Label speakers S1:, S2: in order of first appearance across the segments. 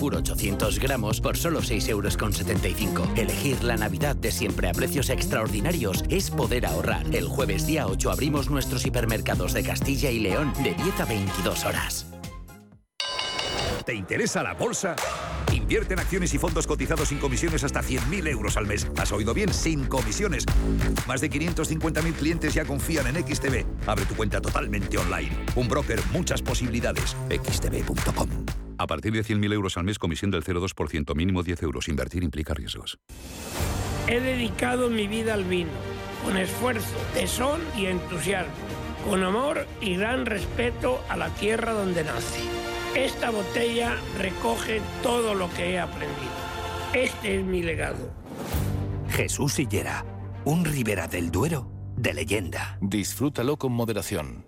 S1: Pur 800 gramos por solo 6,75 euros. Elegir la Navidad de siempre a precios extraordinarios es poder ahorrar. El jueves día 8 abrimos nuestros hipermercados de Castilla y León de 10 a 22 horas.
S2: ¿Te interesa la bolsa? Invierte en acciones y fondos cotizados sin comisiones hasta 100.000 euros al mes. ¿Has oído bien? Sin comisiones. Más de 550.000 clientes ya confían en XTB. Abre tu cuenta totalmente online. Un broker, muchas posibilidades. xtb.com.
S3: A partir de 100.000 euros al mes, comisión del 0,2%, mínimo 10 euros. Invertir implica riesgos.
S4: He dedicado mi vida al vino, con esfuerzo, tesón y entusiasmo, con amor y gran respeto a la tierra donde nací. Esta botella recoge todo lo que he aprendido. Este es mi legado.
S5: Jesús Sillera, un Ribera del Duero de leyenda.
S6: Disfrútalo con moderación.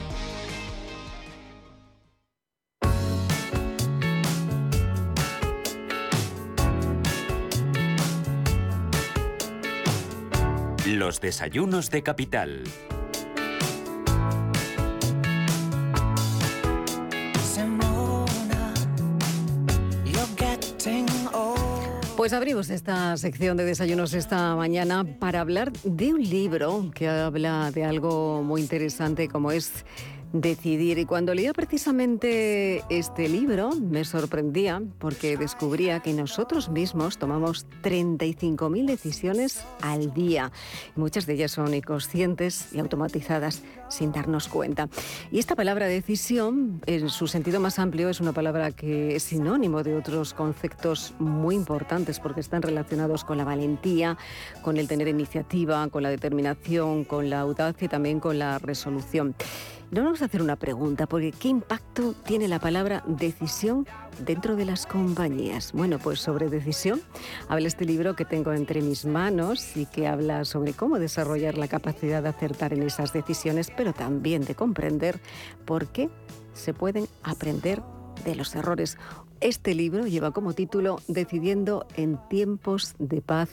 S7: Los desayunos de capital.
S8: Pues abrimos esta sección de desayunos esta mañana para hablar de un libro que habla de algo muy interesante como es decidir. Y cuando leía precisamente este libro, me sorprendía porque descubría que nosotros mismos tomamos 35.000 decisiones al día. Muchas de ellas son inconscientes y automatizadas sin darnos cuenta. Y esta palabra decisión, en su sentido más amplio, es una palabra que es sinónimo de otros conceptos muy importantes porque están relacionados con la valentía, con el tener iniciativa, con la determinación, con la audacia y también con la resolución. No vamos a hacer una pregunta, porque ¿qué impacto tiene la palabra decisión dentro de las compañías? Bueno, pues sobre decisión habla este libro que tengo entre mis manos y que habla sobre cómo desarrollar la capacidad de acertar en esas decisiones, pero también de comprender por qué se pueden aprender de los errores. Este libro lleva como título Decidiendo en tiempos de paz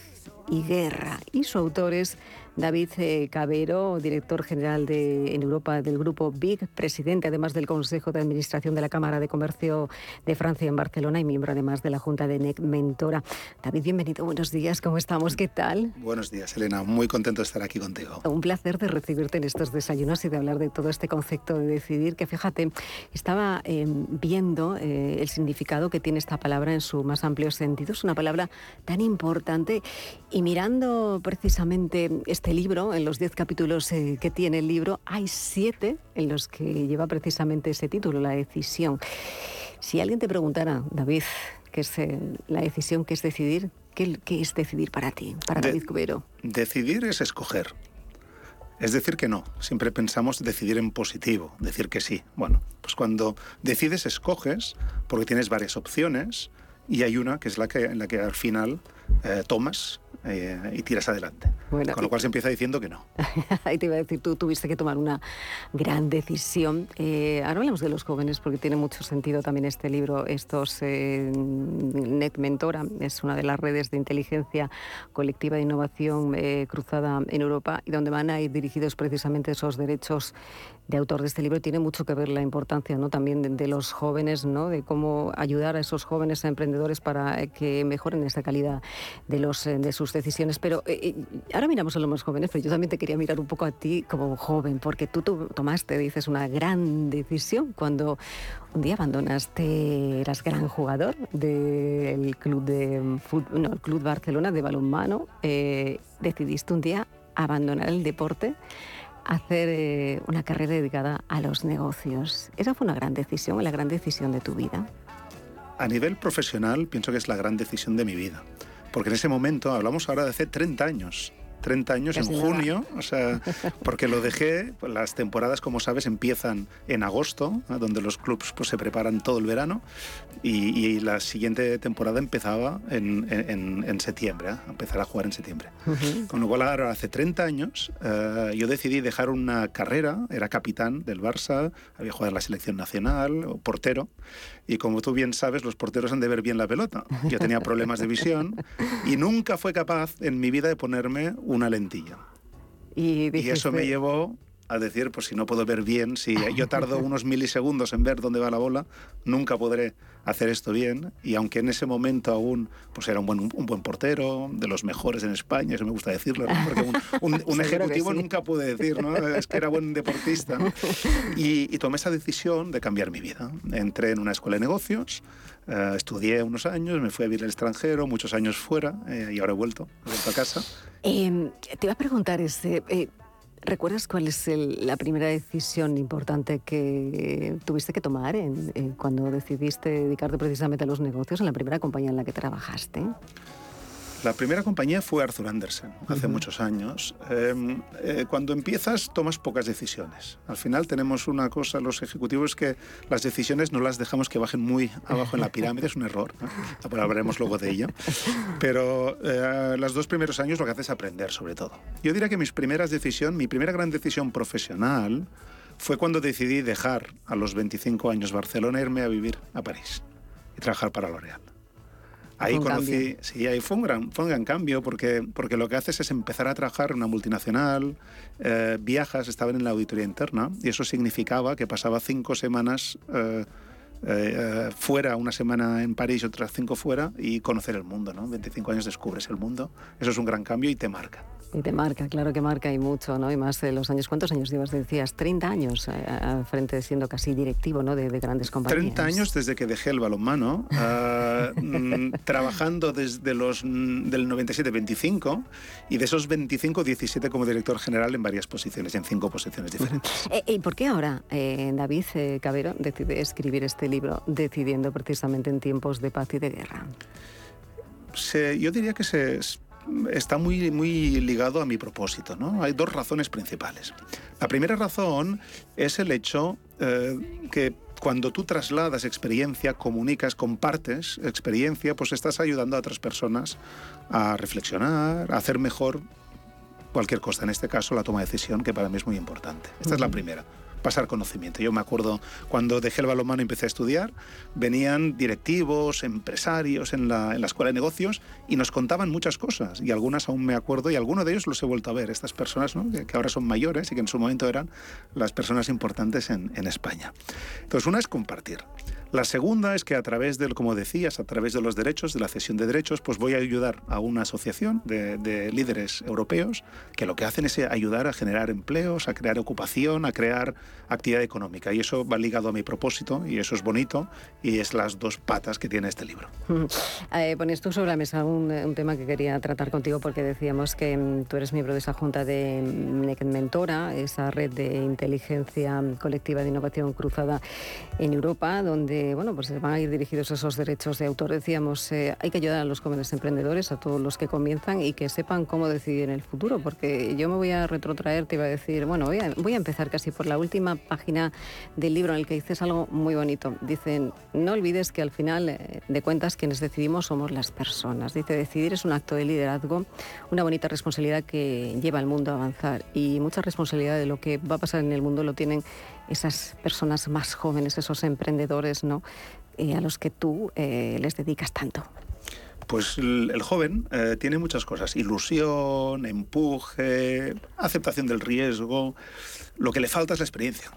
S8: y guerra y su autor es David eh, Cabero, director general de, en Europa del grupo BIG, presidente además del Consejo de Administración de la Cámara de Comercio de Francia en Barcelona y miembro además de la Junta de NEC Mentora. David, bienvenido, buenos días, ¿cómo estamos? ¿Qué tal?
S9: Buenos días, Elena, muy contento de estar aquí contigo.
S8: Un placer de recibirte en estos desayunos y de hablar de todo este concepto de decidir, que fíjate, estaba eh, viendo eh, el significado que tiene esta palabra en su más amplio sentido. Es una palabra tan importante y mirando precisamente este este libro, en los diez capítulos eh, que tiene el libro, hay siete en los que lleva precisamente ese título, la decisión. Si alguien te preguntara, David, ¿qué es eh, la decisión, qué es decidir? ¿Qué, es decidir para ti, para David Cubero?
S9: Decidir es escoger. Es decir que no, siempre pensamos decidir en positivo, decir que sí. Bueno, pues cuando decides escoges porque tienes varias opciones y hay una que es la que, en la que al final eh, tomas eh, y tiras adelante. Con lo cual se empieza diciendo que no.
S8: Ahí te iba a decir, tú tuviste que tomar una gran decisión. Eh, ahora hablamos de los jóvenes porque tiene mucho sentido también este libro. Estos eh, Net Mentora es una de las redes de inteligencia colectiva de innovación cruzada en Europa y donde van a ir dirigidos precisamente esos derechos de autor de este libro tiene mucho que ver la importancia ¿no? también de, los jóvenes, ¿no? de cómo ayudar a esos jóvenes emprendedores para que mejoren esa calidad de, los, de sus decisiones. Pero eh, eh, ahora miramos a los más jóvenes, pero yo también te quería mirar un poco a ti como joven, porque tú, tomaste, dices, una gran decisión cuando un día abandonaste, eras gran jugador del club de fútbol, no, el club Barcelona de balonmano, eh, decidiste un día abandonar el deporte, hacer eh, una carrera dedicada a los negocios. ¿Esa fue una gran decisión, la gran decisión de tu vida?
S9: A nivel profesional, pienso que es la gran decisión de mi vida. Porque en ese momento, hablamos ahora de hace 30 años, 30 años en junio, o sea, porque lo dejé, pues, las temporadas, como sabes, empiezan en agosto, donde los clubs pues, se preparan todo el verano, y, la siguiente temporada empezaba en, en, septiembre, ¿eh? empezar a jugar en septiembre. Con lo cual, ahora hace 30 años, eh, yo decidí dejar una carrera, era capitán del Barça, había jugado en la selección nacional, portero, y como tú bien sabes, los porteros han de ver bien la pelota. Yo tenía problemas de visión y nunca fue capaz en mi vida de ponerme una lentilla. Y, y eso me llevó a decir, pues si no puedo ver bien, si yo tardo unos milisegundos en ver dónde va la bola, nunca podré hacer esto bien. Y aunque en ese momento aún pues era un buen, un buen portero, de los mejores en España, eso me gusta decirlo, porque un, ejecutivo nunca puede decir, ¿no? es que era buen deportista. Y, tomé esa decisión de cambiar mi vida. Entré en una escuela de negocios, eh, estudié unos años, me fui a vivir al extranjero, muchos años fuera, eh, y ahora he vuelto, he vuelto a casa.
S8: Em, te iba a preguntar, este, ¿Recuerdas cuál es la primera decisión importante que tuviste que tomar cuando decidiste dedicarte precisamente a los negocios en la primera compañía en la que trabajaste?
S9: La primera compañía fue Arthur Andersen, hace muchos años. Em, eh, cuando empiezas tomas pocas decisiones. Al final tenemos una cosa, los ejecutivos, que las decisiones no las dejamos que bajen muy abajo en la pirámide, es un error, ¿no? hablaremos luego de ello. Pero eh, los dos primeros años lo que haces es aprender sobre todo. Yo diría que mis primeras decisiones, mi primera gran decisión profesional fue cuando decidí dejar a los 25 años Barcelona e irme a vivir a París y trabajar para L'Oréal. Ahí conocí, sí, ahí fue un gran, fue un gran cambio porque, porque lo que haces es empezar a trabajar en una multinacional, eh, viajas, estaban en la auditoría interna y eso significaba que pasaba cinco semanas eh, eh, fuera, una semana en París, otras cinco fuera y conocer el mundo, ¿no? 25 años descubres el mundo, eso es un gran cambio y te marca.
S8: Y te marca, claro que marca y mucho, ¿no? Y más de los años. ¿Cuántos años llevas? Decías, 30 años eh, al frente siendo casi directivo, ¿no? De, grandes compañías.
S9: 30 años desde que dejé el balonmano, uh, trabajando desde los mm, del 97-25 y de esos 25, 17 como director general en varias posiciones, en cinco posiciones diferentes.
S8: Eh, ¿Y por qué ahora David Cabero decide escribir este libro, decidiendo precisamente en tiempos de paz y de guerra?
S9: yo diría que se está muy, muy ligado a mi propósito. ¿no? Hay dos razones principales. La primera razón es el hecho eh, que cuando tú trasladas experiencia, comunicas, compartes experiencia, pues estás ayudando a otras personas a reflexionar, a hacer mejor cualquier cosa, en este caso la toma de decisión, que para mí es muy importante. Esta es la primera pasar conocimiento. Yo me acuerdo cuando dejé el balonmano y empecé a estudiar, venían directivos, empresarios en la, en la escuela de negocios y nos contaban muchas cosas y algunas aún me acuerdo y algunos de ellos los he vuelto a ver, estas personas que, ahora son mayores y que en su momento eran las personas importantes en, en España. Entonces, una es compartir. La segunda es que a través del, como decías, a través de los derechos, de la cesión de derechos, pues voy a ayudar a una asociación de, líderes europeos que lo que hacen es ayudar a generar empleos, a crear ocupación, a crear actividad económica. Y eso va ligado a mi propósito y eso es bonito y es las dos patas que tiene este libro.
S8: Eh, pones tú sobre la mesa un, tema que quería tratar contigo porque decíamos que mm, tú eres miembro de esa junta de mm, Mentora, esa red de inteligencia colectiva de innovación cruzada en Europa, donde bueno, pues van a ir dirigidos esos derechos de autor. Decíamos, eh, hay que ayudar a los jóvenes emprendedores, a todos los que comienzan y que sepan cómo decidir en el futuro, porque yo me voy a retrotraer, te iba a decir, bueno, voy a, voy a empezar casi por la última página del libro en el que dices algo muy bonito. Dicen, no olvides que al final eh, de cuentas quienes decidimos somos las personas. Dice, decidir es un acto de liderazgo, una bonita responsabilidad que lleva al mundo a avanzar y mucha responsabilidad de lo que va a pasar en el mundo lo tienen esas personas más jóvenes, esos emprendedores, ¿no? Eh, a los que tú eh, les dedicas tanto.
S9: Pues el, joven eh, tiene muchas cosas, ilusión, empuje, aceptación del riesgo. Lo que le falta es la experiencia.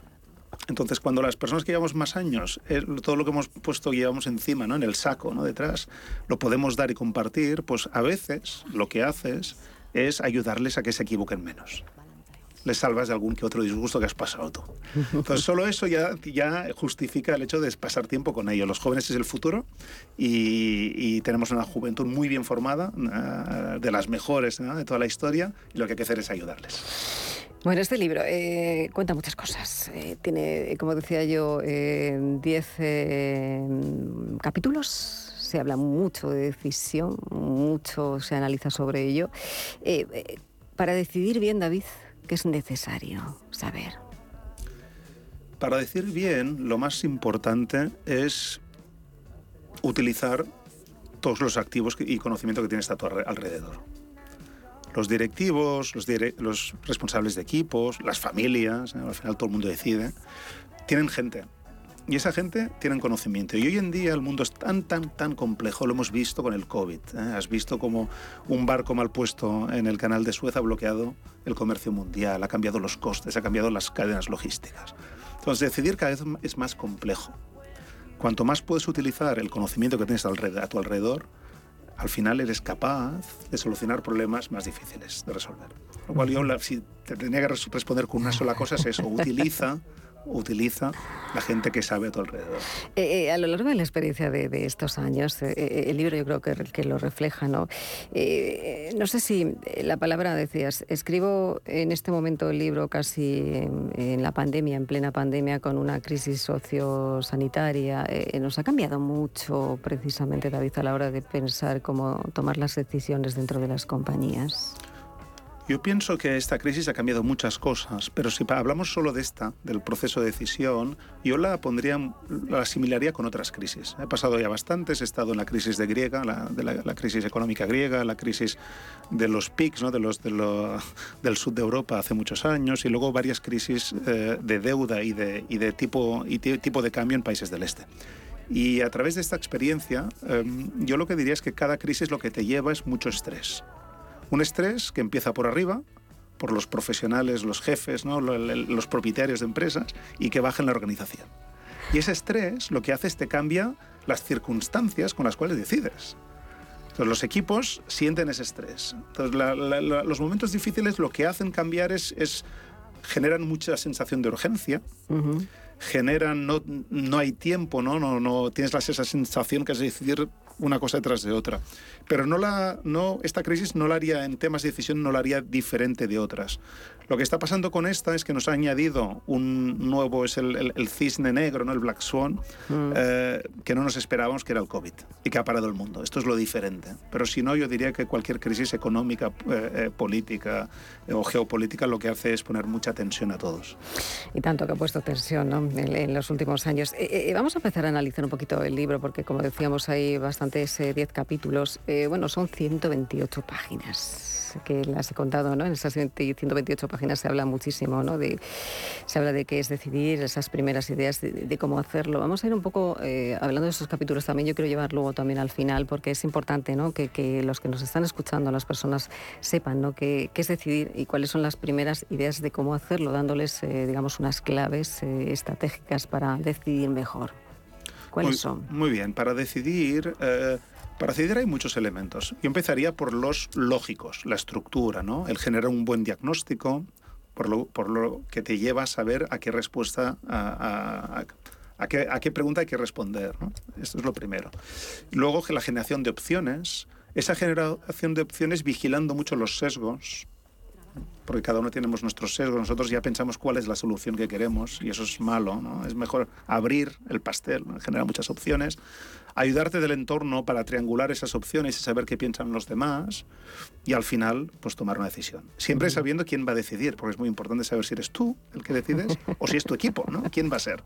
S9: Entonces, cuando las personas que llevamos más años, todo lo que hemos puesto llevamos encima, ¿no? en el saco, ¿no? detrás, lo podemos dar y compartir, pues a veces lo que haces es ayudarles a que se equivoquen menos. Les salvas de algún que otro disgusto que has pasado tú. Entonces, solo eso ya, justifica el hecho de pasar tiempo con ellos. Los jóvenes es el futuro y, tenemos una juventud muy bien formada, eh, de las mejores de toda la historia, y lo que hay que hacer es ayudarles.
S8: Bueno, este libro eh, cuenta muchas cosas. Eh, tiene, como decía yo, 10 capítulos se habla mucho de decisión, mucho se analiza sobre ello. para decidir bien, David, ¿qué es necesario saber?
S9: Para decir bien, lo más importante es utilizar todos los activos y conocimiento que tienes a tu alrededor. Los directivos, los, responsables de equipos, las familias, al final todo el mundo decide, tienen gente. Y esa gente tiene conocimiento. Y hoy en día el mundo es tan, tan, tan complejo. Lo hemos visto con el COVID. ¿eh? Has visto como un barco mal puesto en el canal de Suez ha bloqueado el comercio mundial, ha cambiado los costes, ha cambiado las cadenas logísticas. Entonces, decidir cada vez es más complejo. Cuanto más puedes utilizar el conocimiento que tienes a tu alrededor, al final eres capaz de solucionar problemas más difíciles de resolver. Lo cual yo, si te tenía que responder con una sola cosa, es eso, utiliza utiliza la gente que sabe a tu alrededor.
S8: Eh, eh, a lo largo de la experiencia de, estos años, eh, el libro yo creo que, que lo refleja, ¿no? no sé si la palabra decías, escribo en este momento el libro casi en, la pandemia, en plena pandemia, con una crisis sociosanitaria. nos ha cambiado mucho precisamente, David, a la hora de pensar cómo tomar las decisiones dentro de las compañías.
S9: Yo pienso que esta crisis ha cambiado muchas cosas, pero si hablamos solo de esta, del proceso de decisión, yo la pondría, la asimilaría con otras crisis. He pasado ya bastantes, he estado en la crisis de griega, la, de la, crisis económica griega, la crisis de los PICs, ¿no? de los, del sur de Europa hace muchos años, y luego varias crisis eh, de deuda y de, y de tipo, y tipo de cambio en países del este. Y a través de esta experiencia, em, yo lo que diría es que cada crisis lo que te lleva es mucho estrés. Un estrés que empieza por arriba, por los profesionales, los jefes, ¿no? los propietarios de empresas, y que baja en la organización. Y ese estrés lo que hace es te cambia las circunstancias con las cuales decides. Entonces, los equipos sienten ese estrés. Entonces, los momentos difíciles lo que hacen cambiar es, es generan mucha sensación de urgencia, generan, no, no hay tiempo, ¿no? No, no tienes esa sensación que es decidir una cosa detrás de otra. Pero no la, no, esta crisis no la haría, en temas de decisión, no la haría diferente de otras. Lo que está pasando con esta es que nos ha añadido un nuevo, es el, el, cisne negro, ¿no? el Black Swan, mm. eh, que no nos esperábamos, que era el COVID, y que ha parado el mundo. Esto es lo diferente. Pero si no, yo diría que cualquier crisis económica, eh, eh, política o geopolítica lo que hace es poner mucha tensión a todos.
S8: Y tanto que ha puesto tensión ¿no? en, los últimos años. vamos a empezar a analizar un poquito el libro, porque como decíamos, hay bastantes 10 capítulos. bueno, son 128 páginas que las he contado, ¿no? En esas 128 páginas se habla muchísimo, ¿no? De, se habla de qué es decidir, esas primeras ideas de, cómo hacerlo. Vamos a ir un poco eh, hablando de esos capítulos también. Yo quiero llevar luego también al final porque es importante, ¿no? Que, que los que nos están escuchando, las personas sepan, ¿no? Qué, qué, es decidir y cuáles son las primeras ideas de cómo hacerlo, dándoles, eh, digamos, unas claves eh, estratégicas para decidir mejor. ¿Cuáles son?
S9: Muy bien, para decidir para decidir hay muchos elementos. Yo empezaría por los lógicos, la estructura, ¿no? el generar un buen diagnóstico, por lo, por lo que te lleva a saber a qué respuesta, a, qué, a qué, pregunta hay que responder. Esto es lo primero. Luego la generación de opciones, esa generación de opciones vigilando mucho los sesgos, porque cada uno tenemos nuestros sesgos, nosotros ya pensamos cuál es la solución que queremos y eso es malo, ¿no? Es mejor abrir el pastel, generar muchas opciones, ayudarte del entorno para triangular esas opciones y saber qué piensan los demás y al final pues tomar una decisión. Siempre sabiendo quién va a decidir, porque es muy importante saber si eres tú el que decides o si es tu equipo, ¿no? ¿Quién va a ser?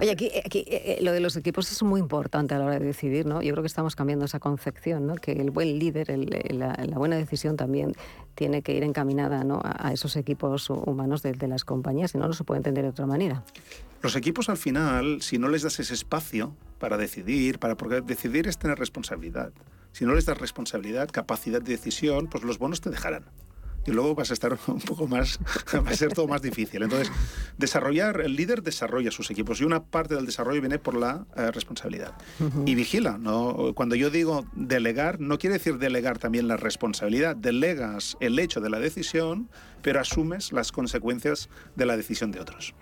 S8: Oye, aquí, aquí eh, eh, lo de los equipos es muy importante a la hora de decidir, ¿no? Yo creo que estamos cambiando esa concepción, ¿no? Que el buen líder, la, buena decisión también tiene que ir encaminada ¿no? a, esos equipos humanos de, de las compañías, si no, no se puede entender de otra manera.
S9: Los equipos al final, si no les das ese espacio para decidir, para porque decidir es tener responsabilidad. Si no les das responsabilidad, capacidad de decisión, pues los bonos te dejarán y luego vas a estar un poco más, va a ser todo más difícil. Entonces, desarrollar, el líder desarrolla sus equipos y una parte del desarrollo viene por la eh, responsabilidad. Y vigila, ¿no? Cuando yo digo delegar, no quiere decir delegar también la responsabilidad. Delegas el hecho de la decisión, pero asumes las consecuencias de la decisión de otros.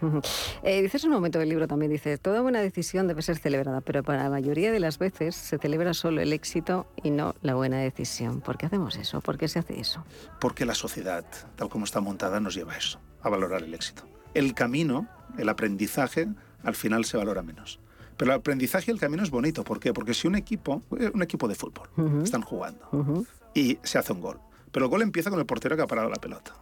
S8: Eh, dices en un momento del libro también, dice, toda buena decisión debe ser celebrada, pero para la mayoría de las veces se celebra solo el éxito y no la buena decisión. ¿Por qué hacemos eso? ¿Por qué se hace eso?
S9: Porque la sociedad, tal como está montada, nos lleva a eso, a valorar el éxito. El camino, el aprendizaje, al final se valora menos. Pero el aprendizaje y el camino es bonito. ¿Por qué? Porque si un equipo, un equipo de fútbol, están jugando y se hace un gol, pero el gol empieza con el portero que ha parado la pelota,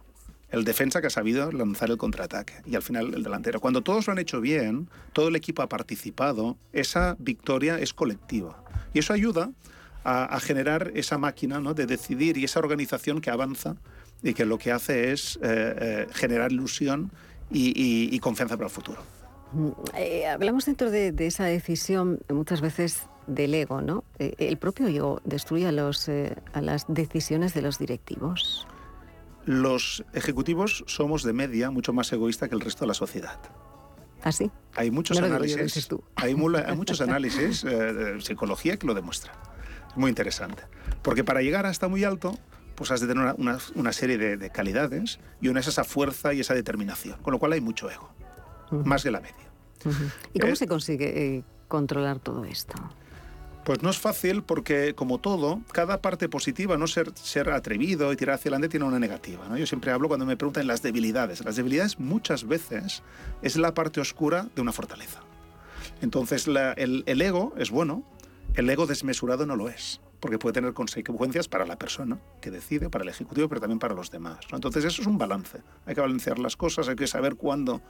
S9: el defensa que ha sabido lanzar el contraataque y al final el delantero. Cuando todos lo han hecho bien, todo el equipo ha participado, esa victoria es colectiva. Y eso ayuda a, generar esa máquina ¿no? de decidir y esa organización que avanza y que lo que hace es eh, eh, generar ilusión y confianza para el futuro.
S8: Eh, hablamos dentro de, esa decisión muchas veces del ego, ¿no? ¿El propio ego destruye a las decisiones de los directivos?
S9: Los ejecutivos somos de media mucho más egoísta que el resto de la sociedad.
S8: ¿Ah, sí?
S9: Hay muchos análisis. Hay, muchos análisis de psicología que lo demuestran. Es muy interesante. Porque para llegar hasta muy alto, pues has de tener una, serie de, de, calidades y una es esa fuerza y esa determinación. Con lo cual hay mucho ego más que la media.
S8: ¿Y cómo se consigue eh, controlar todo esto?
S9: Pues no es fácil porque, como todo, cada parte positiva, no ser, ser atrevido y tirar hacia adelante, tiene una negativa. ¿no? Yo siempre hablo cuando me preguntan las debilidades. Las debilidades muchas veces es la parte oscura de una fortaleza. Entonces, el, ego es bueno, el ego desmesurado no lo es porque puede tener consecuencias para la persona que decide, para el ejecutivo, pero también para los demás. Entonces eso es un balance. Hay que balancear las cosas, hay que saber cuándo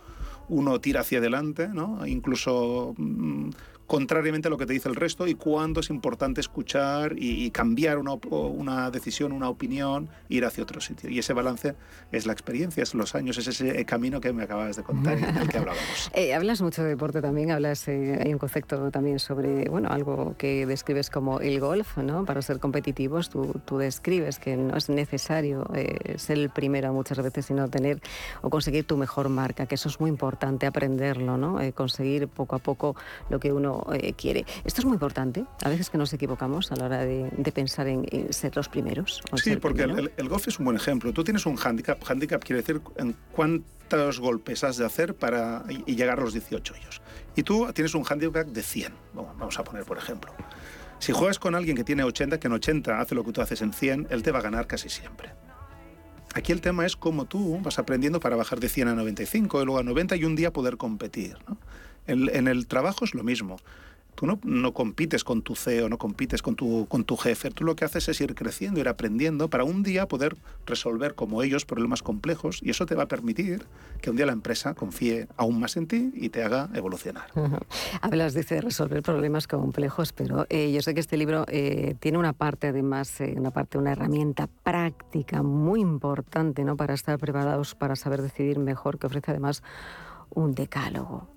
S9: uno tira hacia adelante, ¿no? incluso mm, contrariamente a lo que te dice el resto, y cuándo es importante escuchar y, cambiar una, una, decisión, una opinión, ir hacia otro sitio. Y ese balance es la experiencia, es los años, es ese camino que me acabas de contar y del que hablábamos.
S8: Eh, hablas mucho de deporte también, hablas, eh, hay un concepto también sobre, bueno, algo que describes como el golf, ¿no? Para ser competitivos, tú, tú describes que no es necesario eh, ser el primero muchas veces, sino tener o conseguir tu mejor marca, que eso es muy importante aprenderlo, ¿no? conseguir poco a poco lo que uno eh, quiere. Esto es muy importante, a veces que nos equivocamos a la hora de, pensar en, ser los primeros.
S9: Sí, porque el, golf es un buen ejemplo. Tú tienes un handicap, handicap quiere decir en cuántos golpes has de hacer para y llegar a los 18 hoyos. Y tú tienes un handicap de 100, vamos a poner por ejemplo. Si juegas con alguien que tiene 80, que en 80 hace lo que tú haces en 100, él te va a ganar casi siempre. Aquí el tema es cómo tú vas aprendiendo para bajar de 100 a 95 y luego a 90 y un día poder competir. ¿no? En, el trabajo es lo mismo. Tú no, no, compites con tu CEO, no compites con tu, con tu jefe. Tú lo que haces es ir creciendo, ir aprendiendo para un día poder resolver como ellos problemas complejos y eso te va a permitir que un día la empresa confíe aún más en ti y te haga evolucionar.
S8: Hablas de resolver problemas complejos, pero eh, yo sé que este libro eh, tiene una parte además, eh, una parte, una herramienta práctica muy importante ¿no? para estar preparados, para saber decidir mejor, que ofrece además un decálogo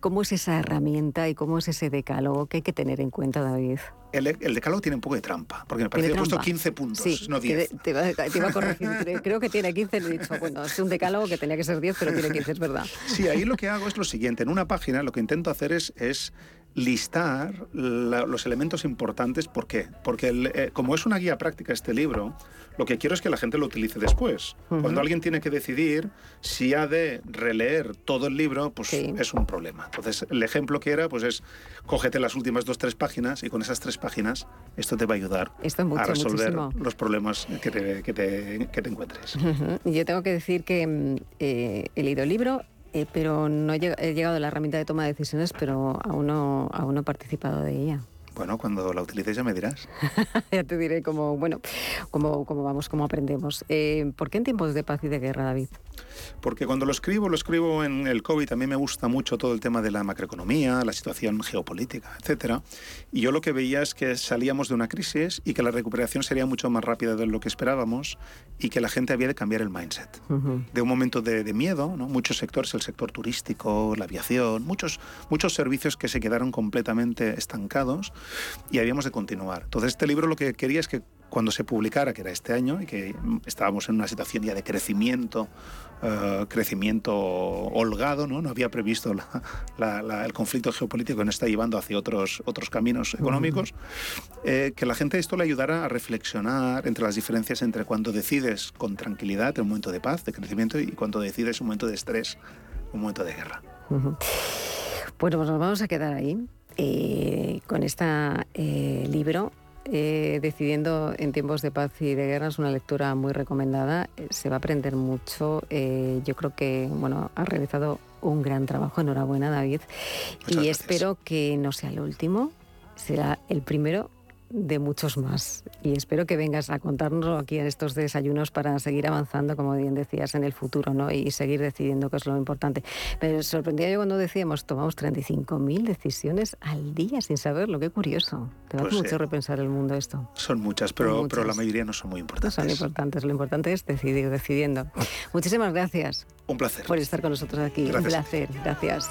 S8: ¿Cómo es esa herramienta y cómo es ese decálogo que hay que tener en cuenta, David?
S9: El, decálogo tiene un poco de trampa, porque me parece que he puesto 15 puntos, no 10.
S8: Te, iba, a corregir, creo que tiene 15, he dicho, bueno, es un decálogo que tenía que ser 10, pero tiene 15, es verdad.
S9: Sí, ahí lo que hago es lo siguiente, en una página lo que intento hacer es, es listar los elementos importantes. ¿Por qué? Porque eh, como es una guía práctica este libro, lo que quiero es que la gente lo utilice después. Cuando alguien tiene que decidir si ha de releer todo el libro, pues es un problema. Entonces, el ejemplo que era, pues es, cógete las últimas dos, tres páginas y con esas tres páginas esto te va a ayudar a resolver los problemas que te, que te, que te encuentres.
S8: Yo tengo que decir que mm, eh, he leído el libro, eh, pero no he, llegado a la herramienta de toma de decisiones, pero aún no, aún no he participado de ella.
S9: Bueno, cuando la utilices ya me dirás.
S8: ya te diré cómo, bueno, cómo, cómo vamos, cómo aprendemos. Eh, ¿Por qué en tiempos de paz y de guerra, David?
S9: Porque cuando lo escribo, lo escribo en el COVID. A mí me gusta mucho todo el tema de la macroeconomía, la situación geopolítica, etc. Y yo lo que veía es que salíamos de una crisis y que la recuperación sería mucho más rápida de lo que esperábamos y que la gente había de cambiar el mindset. De un momento de, miedo, ¿no? muchos sectores, el sector turístico, la aviación, muchos, muchos servicios que se quedaron completamente estancados y habíamos de continuar. Entonces este libro lo que quería es que cuando se publicara, que era este año, y que estábamos en una situación ya de crecimiento, eh, crecimiento holgado, ¿no? no había previsto el conflicto geopolítico que nos está llevando hacia otros, otros caminos económicos, eh, que la gente esto le ayudara a reflexionar entre las diferencias entre cuando decides con tranquilidad, en un momento de paz, de crecimiento, y cuando decides un momento de estrés, un momento de guerra.
S8: Bueno, pues nos vamos a quedar ahí. Eh, con este libro eh, decidiendo en tiempos de paz y de guerra es una lectura muy recomendada. Se va a aprender mucho. Yo creo que bueno, ha realizado un gran trabajo. Enhorabuena, David. y espero que no sea el último. Será el primero de muchos más. Y espero que vengas a contarnos aquí en estos desayunos para seguir avanzando, como bien decías, en el futuro ¿no? y seguir decidiendo qué es lo importante. Pero sorprendía yo cuando decíamos, tomamos 35.000 decisiones al día sin saberlo. Qué curioso. Te da pues mucho repensar el mundo esto.
S9: Son muchas, pero, pero la mayoría no son muy importantes.
S8: No son importantes. Lo importante es decidir, decidiendo. Muchísimas gracias.
S9: Un placer.
S8: Por estar con nosotros aquí. Un placer. Gracias.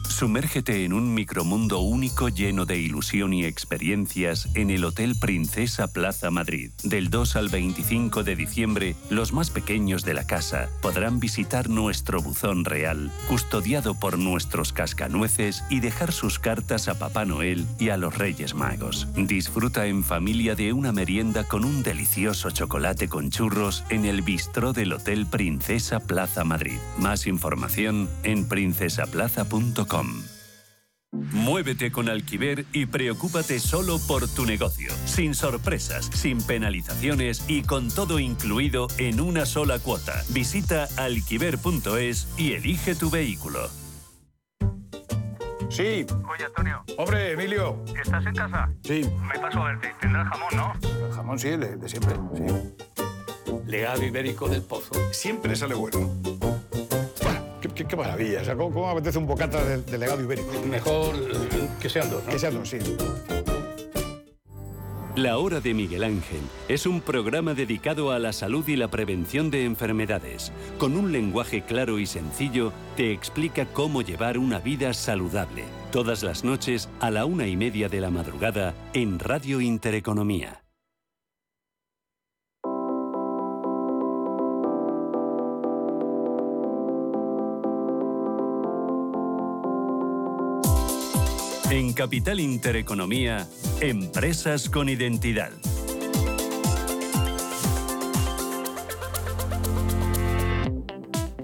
S10: Sumérgete en un micromundo único lleno de ilusión y experiencias en el Hotel Princesa Plaza Madrid. Del 2 al 25 de diciembre, los más pequeños de la casa podrán visitar nuestro buzón real, custodiado por nuestros cascanueces y dejar sus cartas a Papá Noel y a los Reyes Magos. Disfruta en familia de una merienda con un delicioso chocolate con churros en el bistró del Hotel Princesa Plaza Madrid. Más información en princesaplaza.com. Muévete con Alquiver y preocúpate solo por tu negocio, sin sorpresas, sin penalizaciones y con todo incluido en una sola cuota. Visita alquiver.es y elige tu vehículo.
S11: Sí.
S12: Oye, Antonio.
S11: Hombre, Emilio.
S12: ¿Estás en casa?
S11: Sí.
S12: Me paso a verte. Tendrás jamón, ¿no?
S11: El jamón sí, de, de siempre, sí.
S13: Legado ibérico del pozo.
S11: Siempre sale bueno. Qué, maravilla. O sea, ¿cómo, apetece un bocata de, legado ibérico?
S13: Mejor que sean dos,
S11: Que sean dos, sí.
S10: La Hora de Miguel Ángel es un programa dedicado a la salud y la prevención de enfermedades. Con un lenguaje claro y sencillo, te explica cómo llevar una vida saludable. Todas las noches a la una y media de la madrugada en Radio Intereconomía. En Capital Intereconomía, Empresas con Identidad.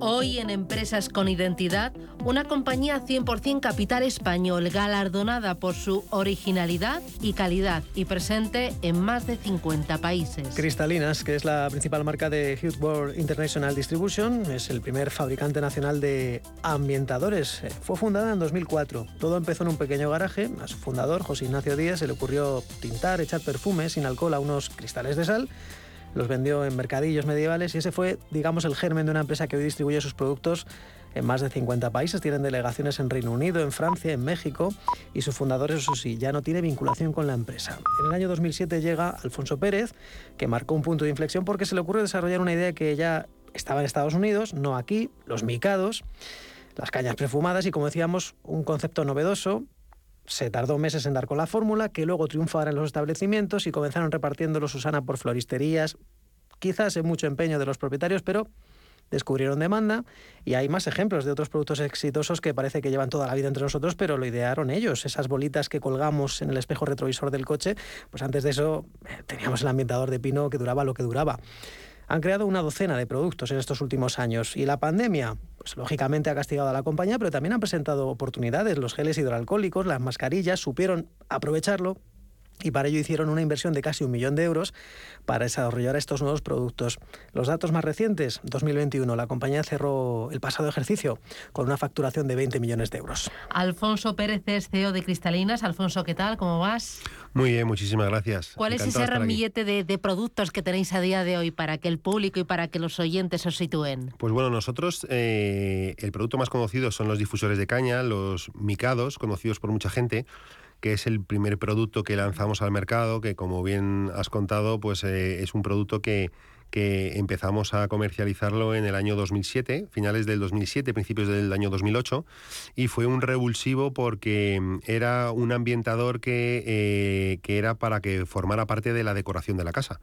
S14: Hoy en Empresas con Identidad, una compañía 100% capital español galardonada por su originalidad y calidad y presente en más de 50 países.
S15: Cristalinas, que es la principal marca de World International Distribution, es el primer fabricante nacional de ambientadores. Fue fundada en 2004. Todo empezó en un pequeño garaje. A su fundador, José Ignacio Díaz, se le ocurrió tintar, echar perfume sin alcohol a unos cristales de sal los vendió en mercadillos medievales y ese fue, digamos, el germen de una empresa que hoy distribuye sus productos en más de 50 países, tienen delegaciones en Reino Unido, en Francia, en México y su fundador, eso sí, ya no tiene vinculación con la empresa. En el año 2007 llega Alfonso Pérez, que marcó un punto de inflexión porque se le ocurrió desarrollar una idea que ya estaba en Estados Unidos, no aquí, los micados, las cañas perfumadas y, como decíamos, un concepto novedoso se tardó meses en dar con la fórmula, que luego triunfara en los establecimientos y comenzaron repartiéndolo Susana por floristerías, quizás en mucho empeño de los propietarios, pero descubrieron demanda y hay más ejemplos de otros productos exitosos que parece que llevan toda la vida entre nosotros, pero lo idearon ellos. Esas bolitas que colgamos en el espejo retrovisor del coche, pues antes de eso eh, teníamos el ambientador de pino que duraba lo que duraba. Han creado una docena de productos en estos últimos años y la pandemia, pues lógicamente ha castigado a la compañía, pero también han presentado oportunidades. Los geles hidroalcohólicos, las mascarillas, supieron aprovecharlo y para ello hicieron una inversión de casi un millón de euros para desarrollar estos nuevos productos. Los datos más recientes, 2021, la compañía cerró el pasado ejercicio con una facturación de 20 millones de euros.
S14: Alfonso Pérez es CEO de Cristalinas. Alfonso, ¿qué tal? ¿Cómo vas?
S16: Muy bien, muchísimas gracias.
S14: ¿Cuál es ese ramillete de, de, productos que tenéis a día de hoy para que el público y para que los oyentes os sitúen?
S16: Pues bueno, nosotros eh, el producto más conocido son los difusores de caña, los micados, conocidos por mucha gente que es el primer producto que lanzamos al mercado, que como bien has contado, pues eh, es un producto que, que empezamos a comercializarlo en el año 2007, finales del 2007, principios del año 2008, y fue un revulsivo porque mm, era un ambientador que, eh, que era para que formara parte de la decoración de la casa.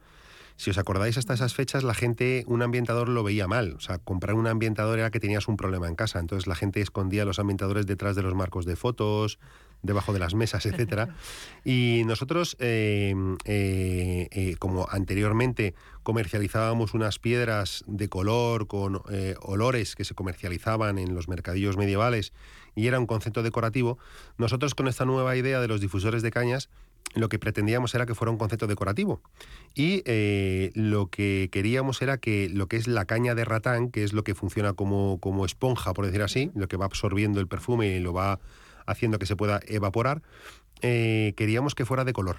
S16: Si os acordáis hasta esas fechas, la gente, un ambientador lo veía mal. O sea, comprar un ambientador era que tenías un problema en casa. Entonces la gente escondía los ambientadores detrás de los marcos de fotos, debajo de las mesas, etcétera. Y nosotros, eh, eh, eh, como anteriormente comercializábamos unas piedras de color con olores que se comercializaban en los mercadillos medievales y era un concepto decorativo, nosotros con esta nueva idea de los difusores de cañas lo que pretendíamos era que fuera un concepto decorativo. Y eh, lo que queríamos era que lo que es la caña de ratán, que es lo que funciona como, como esponja, por decir así, lo que va absorbiendo el perfume y lo va haciendo que se pueda evaporar, eh, queríamos que fuera de color.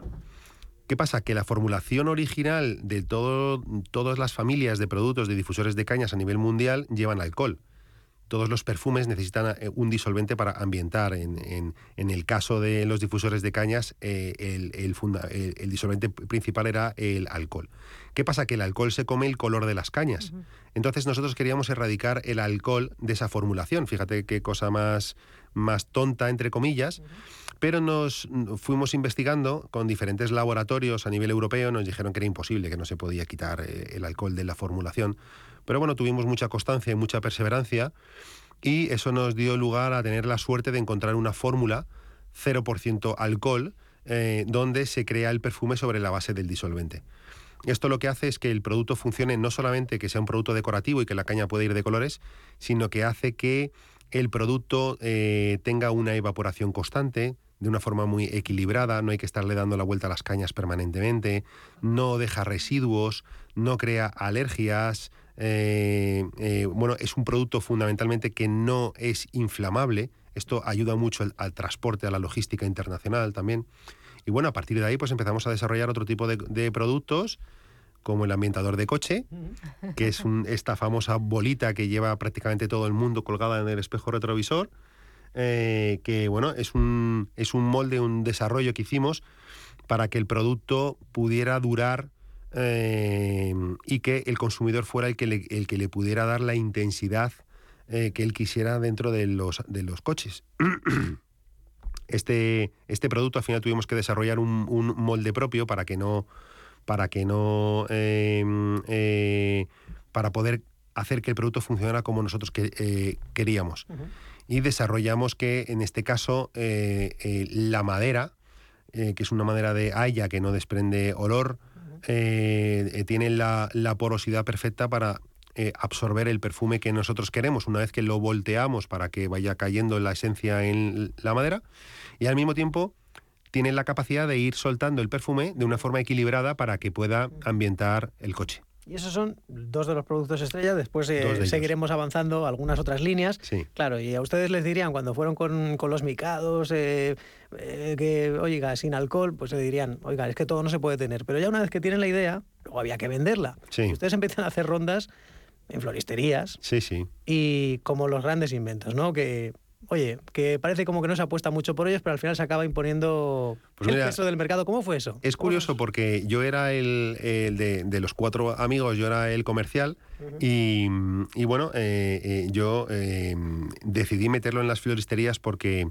S16: ¿Qué pasa? Que la formulación original de todo, todas las familias de productos de difusores de cañas a nivel mundial llevan alcohol todos los perfumes necesitan eh, un disolvente para ambientar. En, el caso de los difusores de cañas, eh, el, disolvente principal era el alcohol. ¿Qué pasa? Que el alcohol se come el color de las cañas. Entonces nosotros queríamos erradicar el alcohol de esa formulación. Fíjate qué cosa más, más tonta, entre comillas. Pero nos fuimos investigando con diferentes laboratorios a nivel europeo, nos dijeron que era imposible, que no se podía quitar eh, el alcohol de la formulación pero bueno, tuvimos mucha constancia y mucha perseverancia y eso nos dio lugar a tener la suerte de encontrar una fórmula 0% alcohol eh, donde se crea el perfume sobre la base del disolvente. Esto lo que hace es que el producto funcione no solamente que sea un producto decorativo y que la caña pueda ir de colores, sino que hace que el producto eh, tenga una evaporación constante, de una forma muy equilibrada, no hay que estarle dando la vuelta a las cañas permanentemente, no deja residuos, no crea alergias, eh, eh, bueno, es un producto fundamentalmente que no es inflamable. Esto ayuda mucho al, transporte, a la logística internacional también. Y bueno, a partir de ahí pues empezamos a desarrollar otro tipo de, productos como el ambientador de coche, que es esta famosa bolita que lleva prácticamente todo el mundo colgada en el espejo retrovisor, eh, que bueno, es un, es un molde, un desarrollo que hicimos para que el producto pudiera durar Em, y que el consumidor fuera el que le, el que le pudiera dar la intensidad eh, que él quisiera dentro de los, de los coches. Este, este producto al final tuvimos que desarrollar un, molde propio para que no para que no em, eh, para poder hacer que el producto funcionara como nosotros que, eh, queríamos. Y desarrollamos que en este caso la madera que es una madera de haya que no desprende olor eh, eh, tienen la, porosidad perfecta para eh, absorber el perfume que nosotros queremos. Una vez que lo volteamos para que vaya cayendo la esencia en la madera y al mismo tiempo tienen la capacidad de ir soltando el perfume de una forma equilibrada para que pueda ambientar el coche.
S15: Y esos son dos de los productos estrella. Después eh, seguiremos avanzando algunas otras líneas. Claro, y a ustedes les dirían cuando fueron con, los micados, eh, eh, que, oiga, sin alcohol, pues se dirían, oiga, es que todo no se puede tener. Pero ya una vez que tienen la idea, luego había que venderla. Y ustedes empiezan a hacer rondas en floristerías.
S16: Sí, sí.
S15: Y como los grandes inventos, ¿no? Que oye, que parece como que no se apuesta mucho por ellos, pero al final se acaba imponiendo pues el peso del mercado. ¿Cómo fue eso?
S16: Es curioso porque yo era el, de, los cuatro amigos, yo era el comercial y, bueno, eh, eh, yo eh, decidí meterlo en las floristerías porque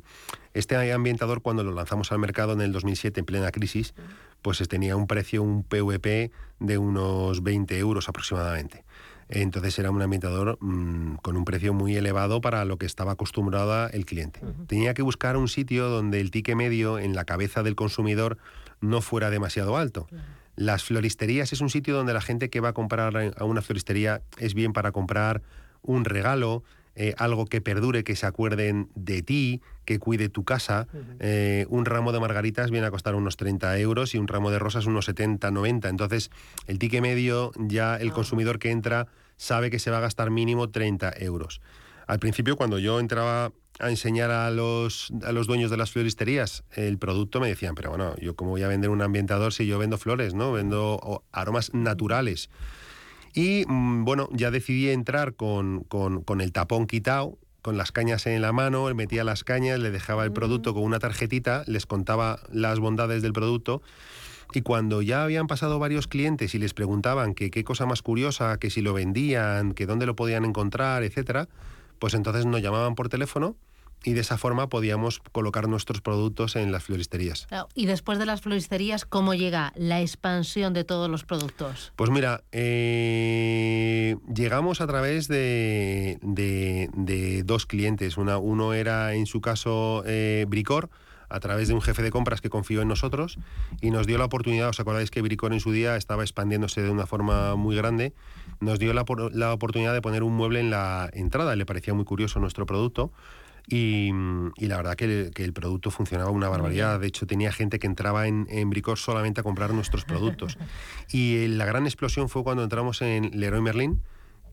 S16: este ambientador cuando lo lanzamos al mercado en el 2007 en plena crisis, pues tenía un precio, un PVP de unos 20 euros aproximadamente. Entonces era un ambientador mm, con un precio muy elevado para lo que estaba acostumbrado el cliente. Tenía que buscar un sitio donde el ticket medio en la cabeza del consumidor no fuera demasiado alto. Las floristerías es un sitio donde la gente que va a comprar a una floristería es bien para comprar un regalo, eh, algo que perdure, que se acuerden de ti, que cuide tu casa. Eh, un ramo de margaritas viene a costar unos 30 euros y un ramo de rosas unos 70, 90. Entonces, el ticket medio, ya el consumidor que entra sabe que se va a gastar mínimo 30 euros. Al principio, cuando yo entraba a enseñar a los, a los dueños de las floristerías el producto, me decían, pero bueno, yo cómo voy a vender un ambientador si yo vendo flores, ¿no? Vendo aromas naturales. Y mm, bueno, ya decidí entrar con, con, el tapón quitado, con las cañas en la mano, él metía las cañas, le dejaba el producto con una tarjetita, les contaba las bondades del producto. Y cuando ya habían pasado varios clientes y les preguntaban que qué cosa más curiosa, que si lo vendían, que dónde lo podían encontrar, etcétera, pues entonces nos llamaban por teléfono y de esa forma podíamos colocar nuestros productos en las floristerías.
S14: Y después de las floristerías, ¿cómo llega la expansión de todos los productos?
S16: Pues mira, eh, llegamos a través de, dos clientes. Una, uno era, en su caso, eh, Bricor, a través de un jefe de compras que confió en nosotros y nos dio la oportunidad, os acordáis que Bricor en su día estaba expandiéndose de una forma muy grande, nos dio la, la oportunidad de poner un mueble en la entrada, le parecía muy curioso nuestro producto y, la verdad que el, producto funcionaba una barbaridad. De hecho, tenía gente que entraba en, en Bricor solamente a comprar nuestros productos. y eh, la gran explosión fue cuando entramos en Leroy Merlin,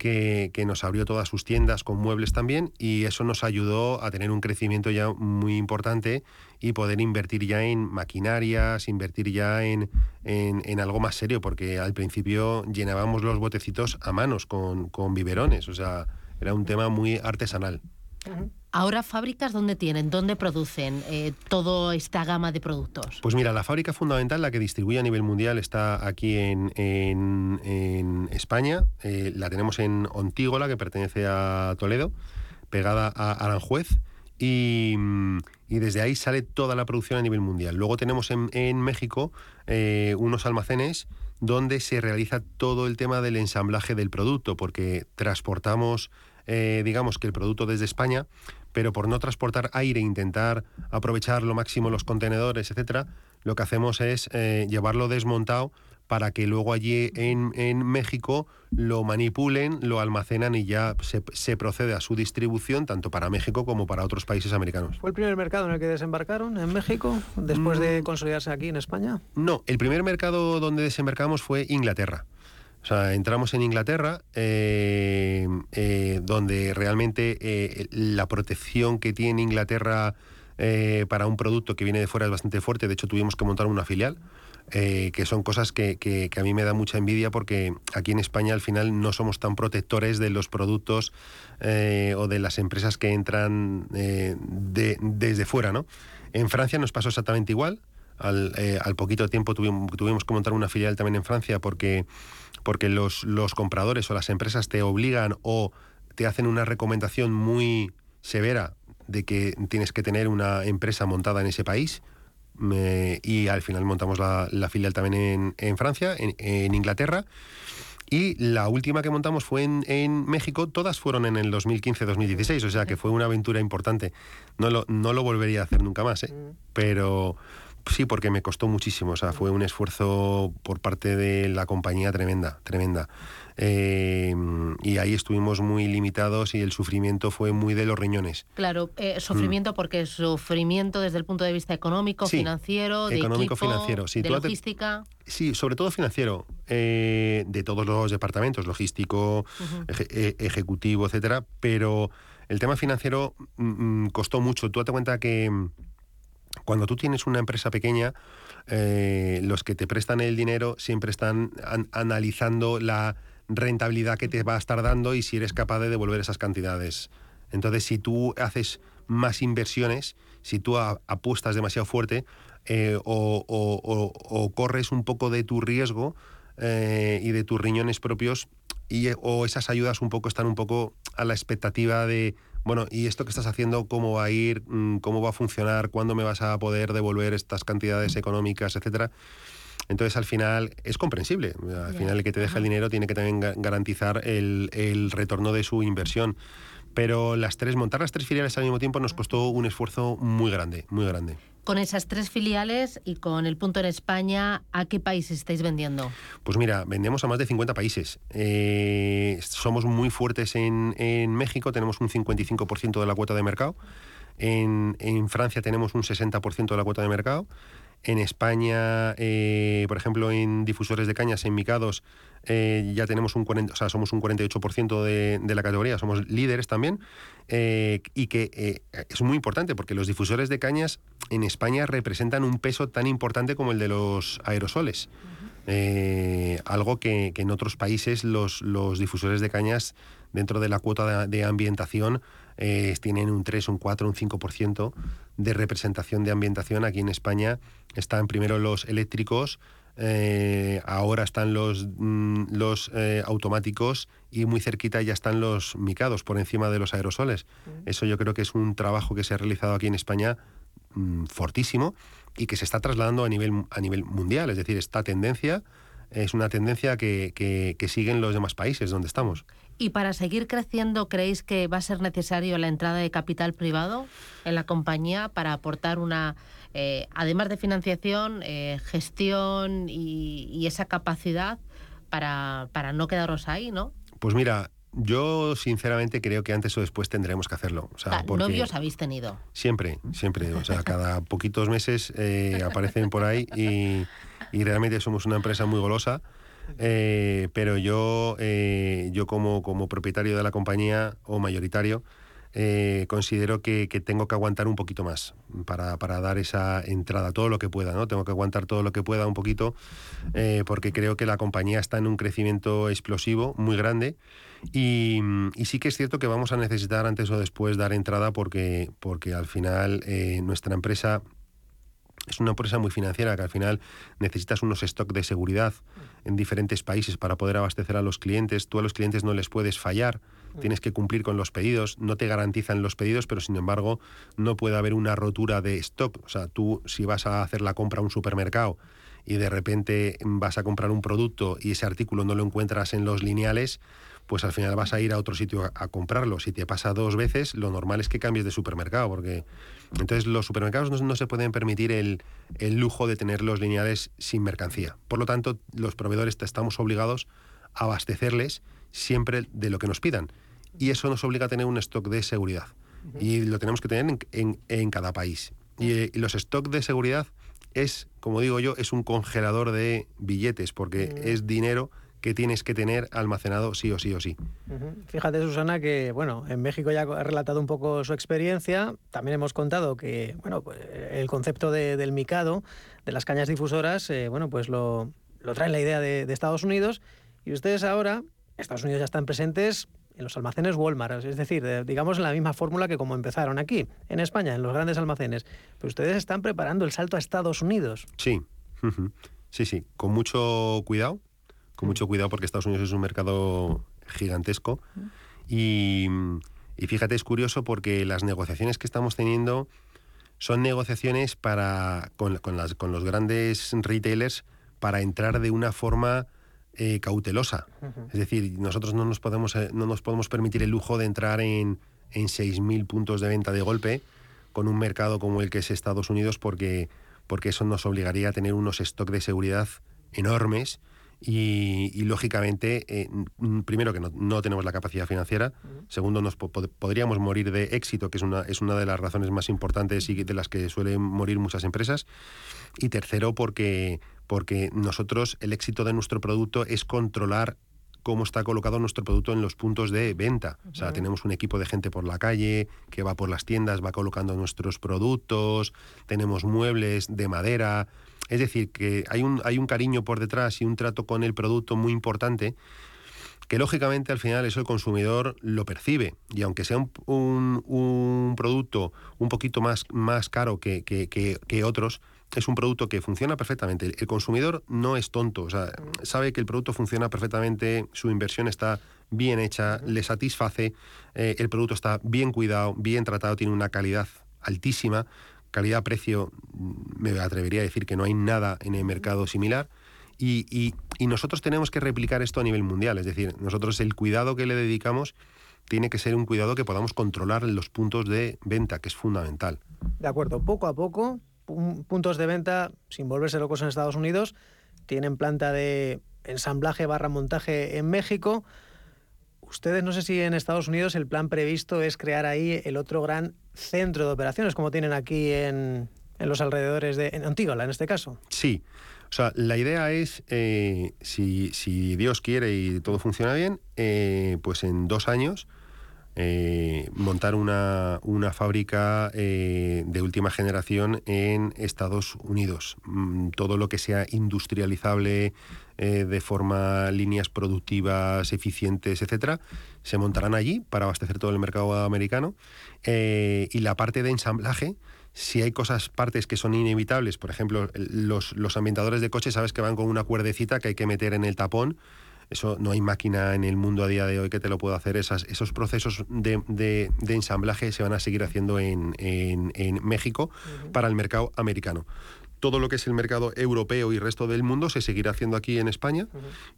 S16: que, nos abrió todas sus tiendas con muebles también y eso nos ayudó a tener un crecimiento ya muy importante y poder invertir ya en maquinarias, invertir ya en, en, algo más serio, porque al principio llenábamos los botecitos a manos con, con biberones, o sea, era un tema muy artesanal.
S14: Ahora, ¿fábricas dónde tienen? ¿Dónde producen eh, toda esta gama de productos?
S16: Pues mira, la fábrica fundamental, la que distribuye a nivel mundial, está aquí en, España. Eh, la tenemos en Ontígola, que pertenece a Toledo, pegada a Aranjuez. Y, desde ahí sale toda la producción a nivel mundial. Luego tenemos en, México eh, unos almacenes donde se realiza todo el tema del ensamblaje del producto, porque transportamos, digamos que el producto desde España, pero por no transportar aire e intentar aprovechar lo máximo los contenedores, etcétera, lo que hacemos es eh, llevarlo desmontado para que luego allí en, México lo manipulen, lo almacenan y ya se, procede a su distribución tanto para México como para otros países americanos.
S15: ¿Fue el primer mercado en el que desembarcaron en México después de mm. consolidarse aquí en España?
S16: No, el primer mercado donde desembarcamos fue Inglaterra. O sea, entramos en Inglaterra, eh, eh, donde realmente eh, la protección que tiene Inglaterra para un producto que viene de fuera es bastante fuerte. De hecho, tuvimos que montar una filial. que son cosas que, a mí me da mucha envidia porque aquí en España al final no somos tan protectores de los productos o de las empresas que entran desde fuera. ¿no? En Francia nos pasó exactamente igual. Al, poquito tiempo tuvimos, tuvimos, que montar una filial también en Francia porque porque los, los compradores o las empresas te obligan o te hacen una recomendación muy severa de que tienes que tener una empresa montada en ese país. y al final montamos la, filial también en, Francia, en, Inglaterra. Y la última que montamos fue en, México, todas fueron en el 2015-2016, o sea que fue una aventura importante. No lo, no lo volvería a hacer nunca más, ¿eh? Mm. pero, Sí, porque me costó muchísimo, o sea, fue un esfuerzo por parte de la compañía tremenda, tremenda. Eh, y ahí estuvimos muy limitados y el sufrimiento fue muy de los riñones.
S14: Claro, eh, sufrimiento mm. porque sufrimiento desde el punto de vista económico, financiero, de económico, financiero, sí, de logística.
S16: Sí, sobre todo financiero, eh, de todos los departamentos, logístico, ejecutivo, etcétera, pero el tema financiero mm, mm, costó mucho. Tú date cuenta que cuando tú tienes una empresa pequeña, eh, los que te prestan el dinero siempre están analizando la rentabilidad que te va a estar dando y si eres capaz de devolver esas cantidades. Entonces, si tú haces más inversiones, si tú apuestas demasiado fuerte eh, o, corres un poco de tu riesgo eh, y de tus riñones propios, y, o esas ayudas un poco están un poco a la expectativa de bueno, ¿y esto que estás haciendo cómo va a ir? Mm, ¿Cómo va a funcionar? ¿Cuándo me vas a poder devolver estas cantidades económicas, etcétera? Entonces, al final, es comprensible. Al final, el que te deja el dinero tiene que también garantizar el, el retorno de su inversión pero las tres, montar las tres filiales al mismo tiempo nos costó un esfuerzo muy grande, muy grande.
S14: Con esas tres filiales y con el punto en España, ¿a qué países estáis vendiendo?
S16: Pues mira, vendemos a más de 50 países. Eh, somos muy fuertes en, México, tenemos un 55% de la cuota de mercado. En, en Francia tenemos un 60% de la cuota de mercado. En España, eh, por ejemplo, en difusores de cañas, en micados, eh, ya tenemos un 40, o sea, somos un 48% de, de, la categoría, somos líderes también, eh, y que es muy importante porque los difusores de cañas en España representan un peso tan importante como el de los aerosoles. algo que, en otros países los, los, difusores de cañas dentro de la cuota de ambientación tienen un 3, un 4, un 5% de representación de ambientación. Aquí en España están primero los eléctricos, eh, ahora están los, mm, los eh, automáticos y muy cerquita ya están los micados por encima de los aerosoles. Eso yo creo que es un trabajo que se ha realizado aquí en España mm, fortísimo y que se está trasladando a nivel, a nivel mundial. Es decir, esta tendencia es una tendencia que, que, que siguen los demás países donde estamos.
S14: ¿Y para seguir creciendo creéis que va a ser necesario la entrada de capital privado en la compañía para aportar una, eh, además de financiación, eh, gestión y, esa capacidad para, para no quedaros ahí, ¿no?
S16: Pues mira, yo sinceramente creo que antes o después tendremos que hacerlo. O
S14: sea, ¿Novios habéis tenido?
S16: Siempre, siempre. O sea, cada poquitos meses eh, aparecen por ahí y, y, realmente somos una empresa muy golosa. Eh, pero yo, eh, yo como, como propietario de la compañía o mayoritario, eh, considero que, tengo que aguantar un poquito más para, dar esa entrada, todo lo que pueda, ¿no? Tengo que aguantar todo lo que pueda un poquito, porque creo que la compañía está en un crecimiento explosivo muy grande y, y, sí que es cierto que vamos a necesitar antes o después dar entrada porque, porque al final nuestra empresa es una empresa muy financiera que al final necesitas unos stocks de seguridad en diferentes países para poder abastecer a los clientes. Tú a los clientes no les puedes fallar, tienes que cumplir con los pedidos, no te garantizan los pedidos, pero sin embargo no puede haber una rotura de stock. O sea, tú si vas a hacer la compra a un supermercado y de repente vas a comprar un producto y ese artículo no lo encuentras en los lineales, pues al final vas a ir a otro sitio a, comprarlo. Si te pasa dos veces, lo normal es que cambies de supermercado, porque entonces los supermercados no, se pueden permitir el, lujo de tener los lineales sin mercancía. Por lo tanto, los proveedores estamos obligados a abastecerles siempre de lo que nos pidan. Y eso nos obliga a tener un stock de seguridad. Y lo tenemos que tener en, cada país. Y, los stocks de seguridad es, como digo yo, es un congelador de billetes, porque es dinero que tienes que tener almacenado sí o sí o sí.
S15: Fíjate, Susana, que bueno, en México ya ha relatado un poco su experiencia. También hemos contado que bueno, pues, el concepto del micado, de las cañas difusoras, eh, bueno, pues lo, lo trae la idea de, Estados Unidos. Y ustedes ahora, Estados Unidos ya están presentes en los almacenes Walmart, es decir, digamos en la misma fórmula que como empezaron aquí, en España, en los grandes almacenes. Pero ustedes están preparando el salto a Estados Unidos.
S16: Sí, sí, sí, con mucho cuidado con mucho cuidado porque Estados Unidos es un mercado gigantesco. Y, fíjate, es curioso porque las negociaciones que estamos teniendo son negociaciones para, con, las, con los grandes retailers para entrar de una forma eh, cautelosa. Es decir, nosotros no nos, podemos, eh, no nos podemos permitir el lujo de entrar en, en 6.000 puntos de venta de golpe con un mercado como el que es Estados Unidos porque, porque eso nos obligaría a tener unos stocks de seguridad enormes y, lógicamente, eh, primero que no, tenemos la capacidad financiera, segundo, nos podríamos morir de éxito, que es una, es una de las razones más importantes y de las que suelen morir muchas empresas, y tercero, porque, porque nosotros el éxito de nuestro producto es controlar cómo está colocado nuestro producto en los puntos de venta. O sea, tenemos un equipo de gente por la calle que va por las tiendas, va colocando nuestros productos, tenemos muebles de madera, es decir, que hay un, hay un cariño por detrás y un trato con el producto muy importante que lógicamente al final eso el consumidor lo percibe. Y aunque sea un, producto un poquito más, más caro que, que, otros, es un producto que funciona perfectamente. El consumidor no es tonto, o sea, sabe que el producto funciona perfectamente, su inversión está bien hecha, le satisface, eh, el producto está bien cuidado, bien tratado, tiene una calidad altísima calidad-precio, me atrevería a decir que no hay nada en el mercado similar. Y, y- nosotros tenemos que replicar esto a nivel mundial. Es decir, nosotros el cuidado que le dedicamos tiene que ser un cuidado que podamos controlar en los puntos de venta, que es fundamental.
S15: De acuerdo, poco a poco, pu- puntos de venta, sin volverse locos en Estados Unidos, tienen planta de ensamblaje barra montaje en México. Ustedes no sé si en Estados Unidos el plan previsto es crear ahí el otro gran centro de operaciones, como tienen aquí en, en los alrededores de en Antígola, en este caso.
S16: Sí. O sea, la idea es, eh, si, si Dios quiere y todo funciona bien, eh, pues en dos años eh, montar una, una fábrica eh, de última generación en Estados Unidos. Mm, Todo lo que sea industrializable eh, de forma líneas productivas eficientes, etcétera, se montarán allí para abastecer todo el mercado americano. Y la parte de ensamblaje, si hay cosas, partes que son inevitables, por ejemplo, los, los ambientadores de coche, sabes que van con una cuerdecita que hay que meter en el tapón. Eso no hay máquina en el mundo a día de hoy que te lo pueda hacer. Esas, esos procesos de, de- de ensamblaje se van a seguir haciendo en, en- en México para el mercado americano. Todo lo que es el mercado europeo y resto del mundo se seguirá haciendo aquí en España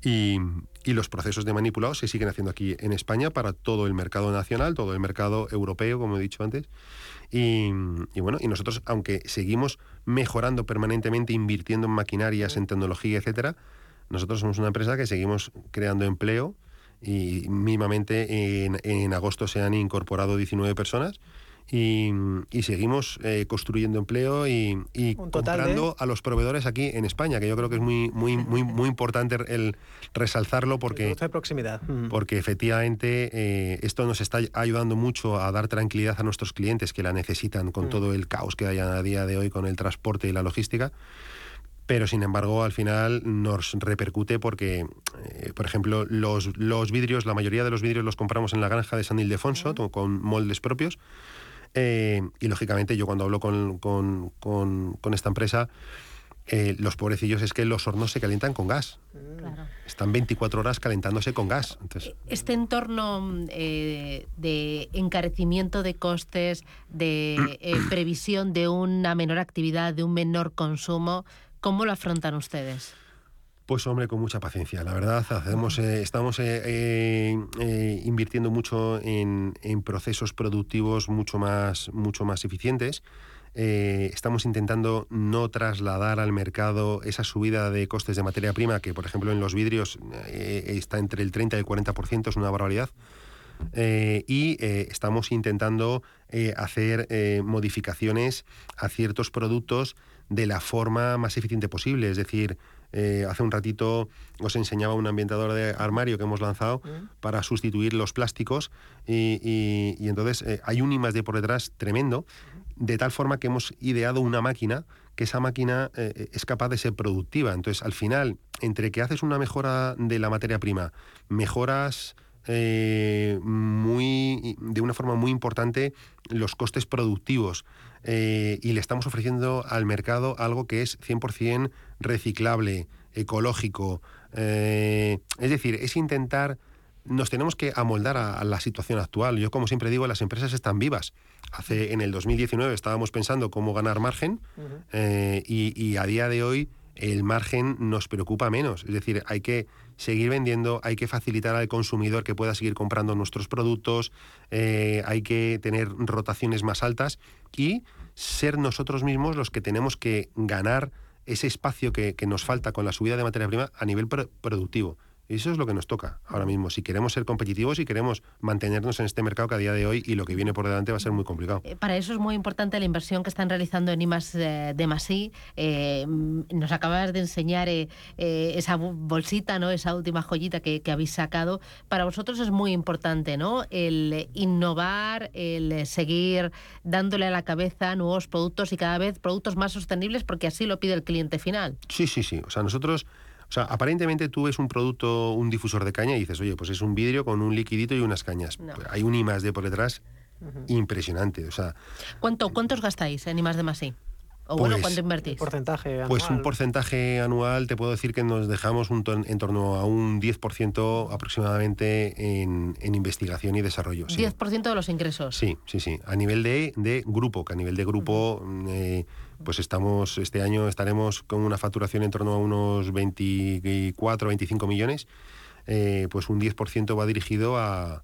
S16: y, y los procesos de manipulado se siguen haciendo aquí en España para todo el mercado nacional, todo el mercado europeo, como he dicho antes. Y, y bueno, y nosotros, aunque seguimos mejorando permanentemente, invirtiendo en maquinarias, en tecnología, etcétera, nosotros somos una empresa que seguimos creando empleo y mínimamente en, en agosto se han incorporado 19 personas y, y seguimos eh, construyendo empleo y, y
S15: de-
S16: comprando a los proveedores aquí en España, que yo creo que es muy, muy, muy, muy importante el resalzarlo porque
S15: Producto de proximidad. Mm.
S16: porque efectivamente eh, esto nos está ayudando mucho a dar tranquilidad a nuestros clientes que la necesitan con
S15: Mm.
S16: todo el caos que hay a día de hoy con el transporte y la logística. Pero sin embargo, al final nos repercute porque, eh, por ejemplo, los, los vidrios, la mayoría de los vidrios los compramos en la granja de San Ildefonso con moldes propios. Eh, y lógicamente, yo cuando hablo con, con- con- con esta empresa, eh, los pobrecillos es que los hornos se calientan con gas. Están 24 horas calentándose con gas. Entonces,
S14: Este entorno eh, de encarecimiento de costes, de eh, previsión de una menor actividad, de un menor consumo, ¿cómo lo afrontan ustedes?
S16: Pues hombre, con mucha paciencia. La verdad, hacemos, eh, estamos eh, eh, invirtiendo mucho en, en procesos productivos mucho más, mucho más eficientes. Estamos intentando no trasladar al mercado esa subida de costes de materia prima, que por ejemplo en los vidrios está entre el 30 y el 40%, es una barbaridad. Eh, y estamos intentando hacer modificaciones a ciertos productos de la forma más eficiente posible. Es decir, eh, hace un ratito os enseñaba un ambientador de armario que hemos lanzado para sustituir los plásticos y, y- y entonces eh, hay un I más D por detrás tremendo, de tal forma que hemos ideado una máquina que esa máquina eh, es capaz de ser productiva. Entonces, al final, entre que haces una mejora de la materia prima, mejoras eh, muy, de una forma muy importante los costes productivos eh, y le estamos ofreciendo al mercado algo que es 100% reciclable, ecológico. eh, es decir, es intentar, nos tenemos que amoldar a, a la situación actual. Yo, como siempre digo, las empresas están vivas. Hace, en el 2019 estábamos pensando cómo ganar margen eh, y, y a día de hoy el margen nos preocupa menos. Es decir, hay que seguir vendiendo, hay que facilitar al consumidor que pueda seguir comprando nuestros productos, eh, hay que tener rotaciones más altas y ser nosotros mismos los que tenemos que ganar ese espacio que, nos falta con la subida de materia prima a nivel pro- productivo. Y eso es lo que nos toca ahora mismo. Si queremos ser competitivos y queremos mantenernos en este mercado que a día de hoy y lo que viene por delante va a ser muy complicado.
S14: Eh, Para eso es muy importante la inversión que están realizando en IMAS eh, de Masí. Eh, mm, nos acabas de enseñar eh, esa bolsita, ¿no? esa última joyita que, que habéis sacado. Para vosotros es muy importante ¿no? el innovar, el seguir dándole a la cabeza nuevos productos y cada vez productos más sostenibles porque así lo pide el cliente final.
S16: Sí, sí, sí. O sea, nosotros, sea, aparentemente tú ves un producto, un difusor de caña y dices, oye, pues es un vidrio con un liquidito y unas cañas.
S14: No.
S16: Pues hay un I más D por detrás impresionante. O sea,
S14: ¿Cuánto, ¿Cuántos gastáis en IMAS de Masí? O bueno,
S16: Pues-
S14: ¿cuánto invertís?
S15: porcentaje
S16: Pues un porcentaje anual, te puedo decir que nos dejamos un ton- en torno a un 10% aproximadamente en, en investigación y desarrollo. Sí.
S14: 10% de los ingresos.
S16: Sí, sí, sí. A nivel de, de grupo, que a nivel de grupo, eh, pues estamos, este año estaremos con una facturación en torno a unos 24, 25 millones, eh, pues un 10% va dirigido a,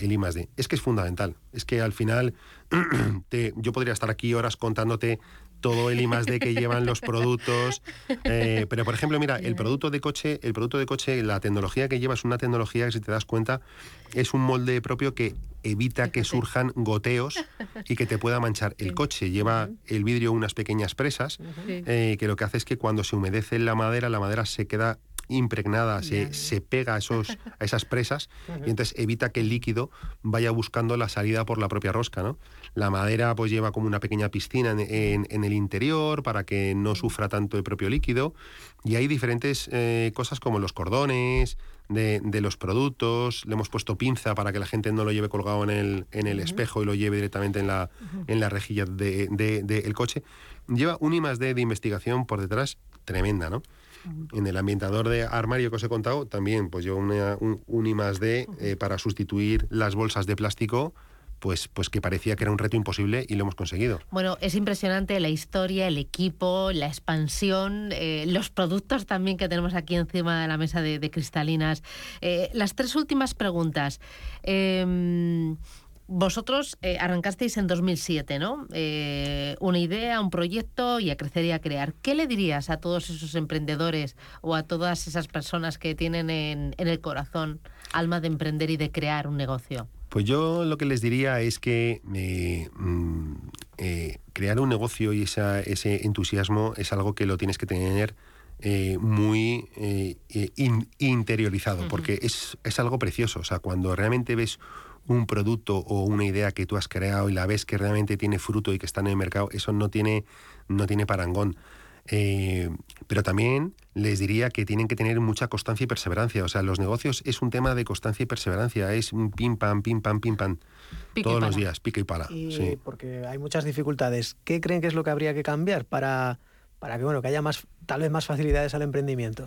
S16: el I. Es que es fundamental. Es que al final te- yo podría estar aquí horas contándote todo el I más D que llevan los productos. eh, pero, por ejemplo, mira, el producto de coche, el producto de coche, la tecnología que lleva es una tecnología que, si te das cuenta, es un molde propio que evita que surjan goteos y que te pueda manchar. El coche. Lleva el vidrio unas pequeñas presas, eh, que lo que hace es que cuando se humedece la madera, la madera se queda impregnada, se, se pega a, esos, a esas presas y entonces evita que el líquido vaya buscando la salida por la propia rosca. ¿no? La madera pues lleva como una pequeña piscina en, en- en el interior para que no sufra tanto el propio líquido y hay diferentes eh, cosas como los cordones de, de los productos, le hemos puesto pinza para que la gente no lo lleve colgado en el, en el espejo y lo lleve directamente en la, en la rejilla del de, del coche. Lleva un I más D de investigación por detrás tremenda, ¿no? En el ambientador de armario que os he contado, también pues lleva una- un, un I más D eh, para sustituir las bolsas de plástico, pues, pues que parecía que era un reto imposible y lo hemos conseguido.
S14: Bueno, es impresionante la historia, el equipo, la expansión, eh, los productos también que tenemos aquí encima de la mesa de, de cristalinas. Eh, las tres últimas preguntas. Eh, vosotros eh, arrancasteis en 2007, ¿no? Eh, una idea, un proyecto y a crecer y a crear. ¿Qué le dirías a todos esos emprendedores o a todas esas personas que tienen en, en el corazón alma de emprender y de crear un negocio?
S16: Pues yo lo que les diría es que eh, mm, eh, crear un negocio y esa- ese entusiasmo es algo que lo tienes que tener eh, muy in- interiorizado, porque es, es algo precioso. O sea, cuando realmente ves un producto o una idea que tú has creado y la ves que realmente tiene fruto y que está en el mercado, eso no tiene, no tiene parangón. Eh, pero también les diría que tienen que tener mucha constancia y perseverancia. O sea, los negocios es un tema de constancia y perseverancia. Es un pim pam, pim pam, pim pam. Todos los días, pica y pala.
S15: Y
S16: sí.
S15: porque hay muchas dificultades. ¿Qué creen que es lo que habría que cambiar para, para que, bueno, que haya más, tal vez más facilidades al emprendimiento?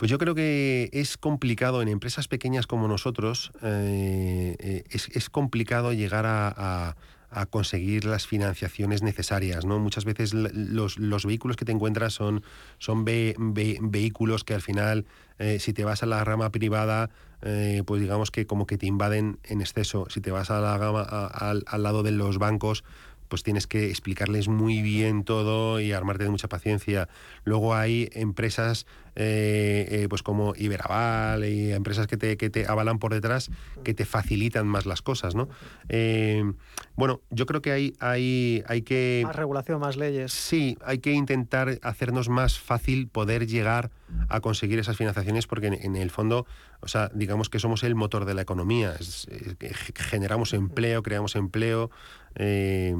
S16: Pues yo creo que es complicado en empresas pequeñas como nosotros, eh, eh, es, es complicado llegar a, a- conseguir las financiaciones necesarias. ¿no? Muchas veces los, los vehículos que te encuentras son, son ve- ve- vehículos que al final, eh, si te vas a la rama privada, eh, pues digamos que como que te invaden en exceso. Si te vas a la gama, al lado de los bancos, pues tienes que explicarles muy bien todo y armarte de mucha paciencia. Luego hay empresas eh, eh, pues como Iberaval y empresas que te, que te avalan por detrás que te facilitan más las cosas, ¿no? Eh, bueno, yo creo que hay, hay, hay que...
S15: Más regulación, más leyes.
S16: Sí, hay que intentar hacernos más fácil poder llegar a conseguir esas financiaciones porque en, en el fondo, o sea, digamos que somos el motor de la economía, es- generamos empleo, creamos empleo eh,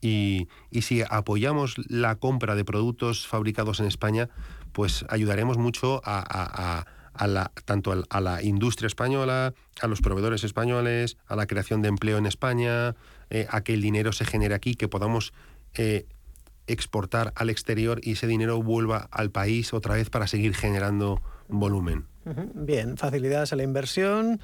S16: y, y si apoyamos la compra de productos fabricados en España, pues ayudaremos mucho a, tanto a la industria española, a los proveedores españoles, a la creación de empleo en España, eh, a que el dinero se genere aquí, que podamos eh, exportar al exterior y ese dinero vuelva al país otra vez para seguir generando volumen.
S15: Bien, facilidades a la inversión.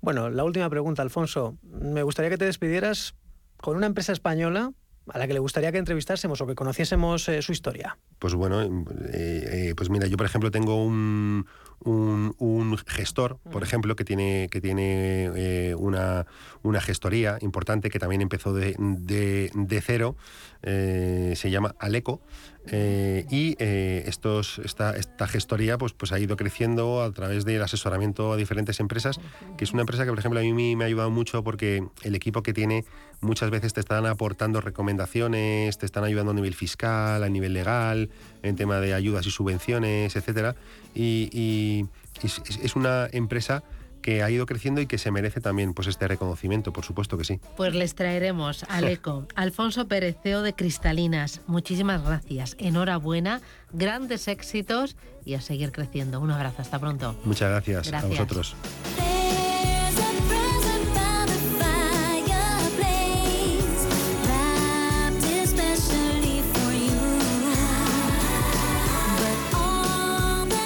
S15: Bueno, la última pregunta, Alfonso. Me gustaría que te despidieras con una empresa española a la que le gustaría que entrevistásemos o que conociésemos eh, su historia.
S16: Pues bueno, eh, eh, pues mira, yo por ejemplo tengo un, un, un gestor, por ejemplo, que tiene, que tiene eh, una, una gestoría importante que también empezó de, de- de cero, eh, se llama Aleco, eh, y estos, esta, esta gestoría pues, pues ha ido creciendo a través del asesoramiento a diferentes empresas, que es una empresa que por ejemplo a mí me ha ayudado mucho porque el equipo que tiene muchas veces te están aportando recomendaciones, te están ayudando a nivel fiscal, a nivel legal, en tema de ayudas y subvenciones, etcétera. Y, y es, una empresa que ha ido creciendo y que se merece también pues este reconocimiento, por supuesto que sí.
S14: Pues les traeremos al ECO. Alfonso Pérez, CEO de Cristalinas. Muchísimas gracias. Enhorabuena, grandes éxitos y a seguir creciendo. Un abrazo, hasta pronto.
S16: Muchas gracias, a
S14: Gracias.
S16: vosotros.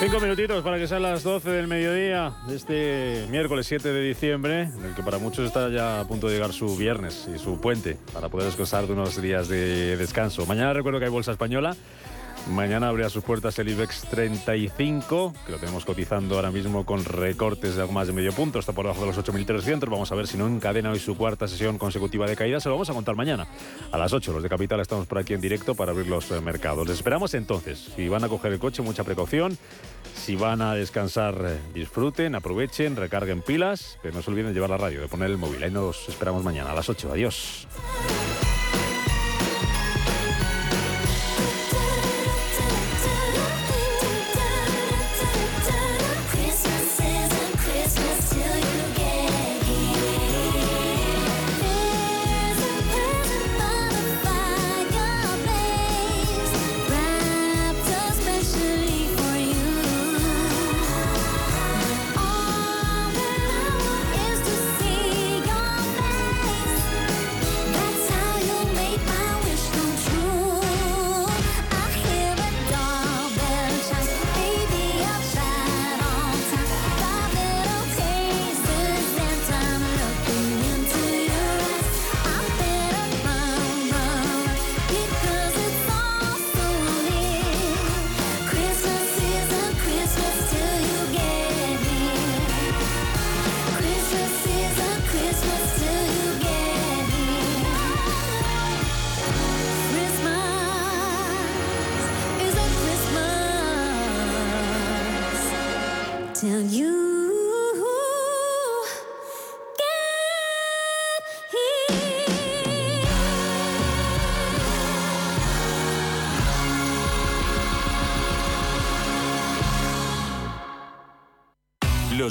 S17: Cinco minutitos para que sean las 12 del mediodía de este miércoles 7 de diciembre, en el que para muchos está ya a punto de llegar su viernes y su puente para poder descansar de unos días de descanso. Mañana recuerdo que hay bolsa española. Mañana abrirá sus puertas el IBEX 35, que lo tenemos cotizando ahora mismo con recortes de algo más de medio punto, está por debajo de los 8.300. Vamos a ver si no encadena hoy su cuarta sesión consecutiva de caída. Se lo vamos a contar mañana a las 8. Los de Capital estamos por aquí en directo para abrir los eh, mercados. Les esperamos entonces. Si van a coger el coche, mucha precaución. Si van a descansar, eh, disfruten, aprovechen, recarguen pilas, pero no se olviden de llevar la radio, de poner el móvil. Ahí nos esperamos mañana a las 8. Adiós.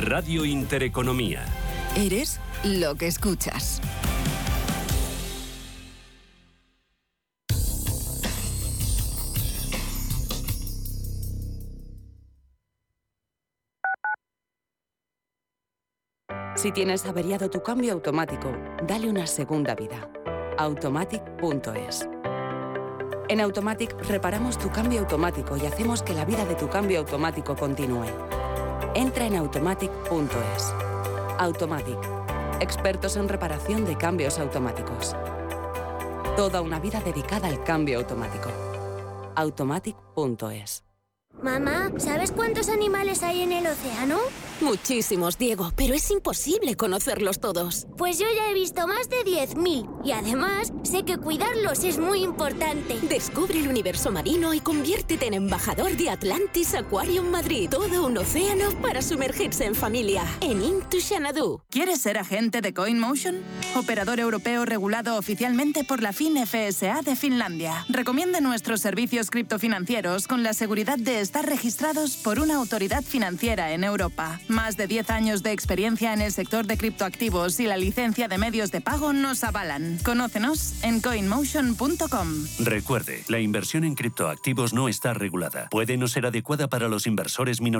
S10: Radio Intereconomía.
S18: Eres lo que escuchas.
S19: Si tienes averiado tu cambio automático, dale una segunda vida. Automatic.es. En Automatic reparamos tu cambio automático y hacemos que la vida de tu cambio automático continúe. Entra en automatic.es. Automatic. Expertos en reparación de cambios automáticos. Toda una vida dedicada al cambio automático. Automatic.es.
S20: Mamá, ¿sabes cuántos animales hay en el océano?
S21: Muchísimos, Diego, pero es imposible conocerlos todos.
S20: Pues yo ya he visto más de 10.000 y además sé que cuidarlos es muy importante.
S21: Descubre el universo marino y conviértete en embajador de Atlantis Aquarium Madrid. Todo un océano para sumergirse en familia. En Into Xanadu.
S22: ¿Quieres ser agente de CoinMotion? Operador europeo regulado oficialmente por la FinFSA de Finlandia. Recomienda nuestros servicios criptofinancieros con la seguridad de estar registrados por una autoridad financiera en Europa. Más de 10 años de experiencia en el sector de criptoactivos y la licencia de medios de pago nos avalan. Conócenos en coinmotion.com.
S10: Recuerde, la inversión en criptoactivos no está regulada. Puede no ser adecuada para los inversores minoritarios.